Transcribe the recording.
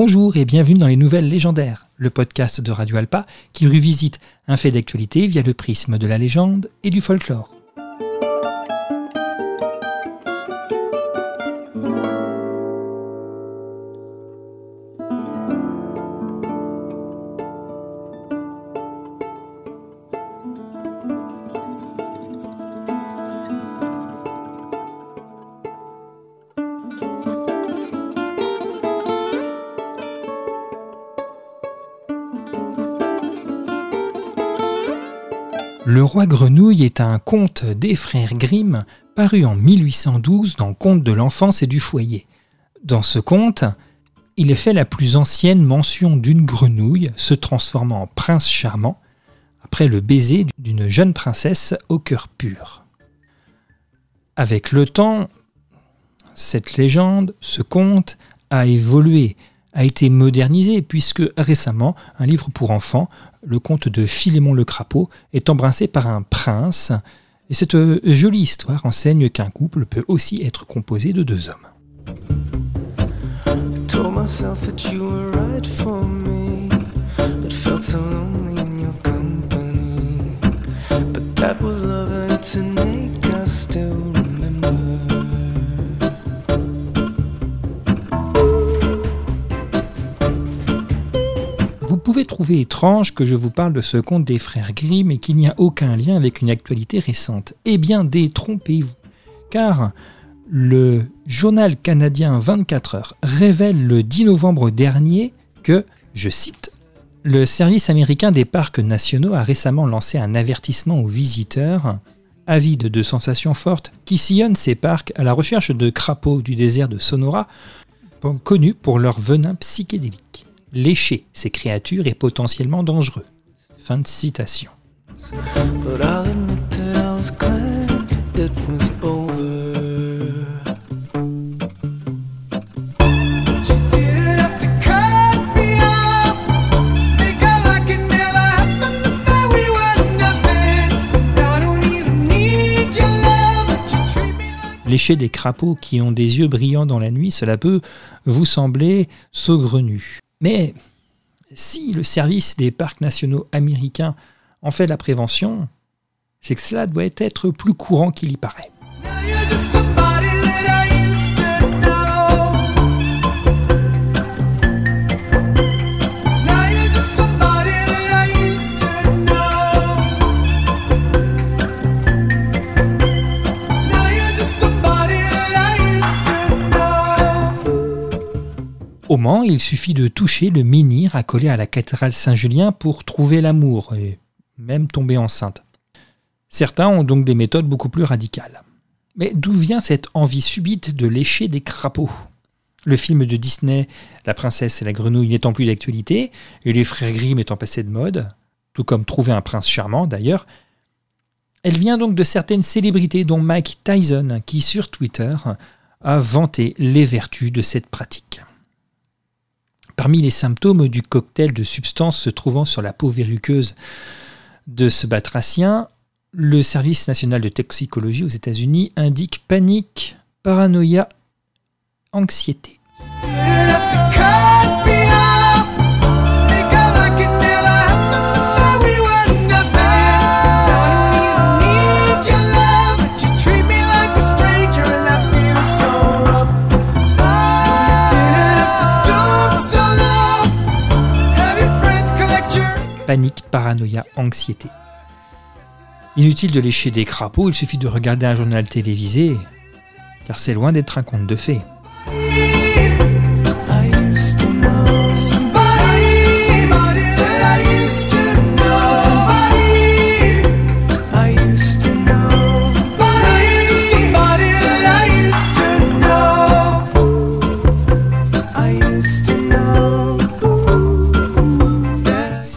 Bonjour et bienvenue dans les Nouvelles Légendaires, le podcast de Radio Alpa qui revisite un fait d'actualité via le prisme de la légende et du folklore. Le roi grenouille est un conte des frères Grimm paru en 1812 dans Conte de l'enfance et du foyer. Dans ce conte, il est fait la plus ancienne mention d'une grenouille se transformant en prince charmant après le baiser d'une jeune princesse au cœur pur. Avec le temps, cette légende, ce conte, a évolué a été modernisé puisque récemment, un livre pour enfants, le conte de Philémon le crapaud, est embrassé par un prince. Et cette jolie histoire enseigne qu'un couple peut aussi être composé de deux hommes. Pouvez trouver étrange que je vous parle de ce conte des frères Grimm et qu'il n'y a aucun lien avec une actualité récente. Eh bien, détrompez-vous, car le journal canadien 24 heures révèle le 10 novembre dernier que, je cite, le service américain des parcs nationaux a récemment lancé un avertissement aux visiteurs avides de sensations fortes qui sillonnent ces parcs à la recherche de crapauds du désert de Sonora, connus pour leur venin psychédélique. Lécher ces créatures est potentiellement dangereux. Fin de citation. Lécher des crapauds qui ont des yeux brillants dans la nuit, cela peut vous sembler saugrenu. Mais si le service des parcs nationaux américains en fait la prévention, c'est que cela doit être plus courant qu'il y paraît. Il suffit de toucher le menhir accolé à la cathédrale Saint-Julien pour trouver l'amour et même tomber enceinte. Certains ont donc des méthodes beaucoup plus radicales. Mais d'où vient cette envie subite de lécher des crapauds? Le film de Disney, La princesse et la grenouille n'étant plus d'actualité, et les frères Grimm étant passés de mode, tout comme trouver un prince charmant d'ailleurs, elle vient donc de certaines célébrités dont Mike Tyson qui sur Twitter a vanté les vertus de cette pratique. Parmi les symptômes du cocktail de substances se trouvant sur la peau verruqueuse de ce batracien, le service national de toxicologie aux États-Unis indique panique, paranoïa, anxiété. Panique, paranoïa, anxiété. Inutile de lécher des crapauds, il suffit de regarder un journal télévisé, car c'est loin d'être un conte de fées.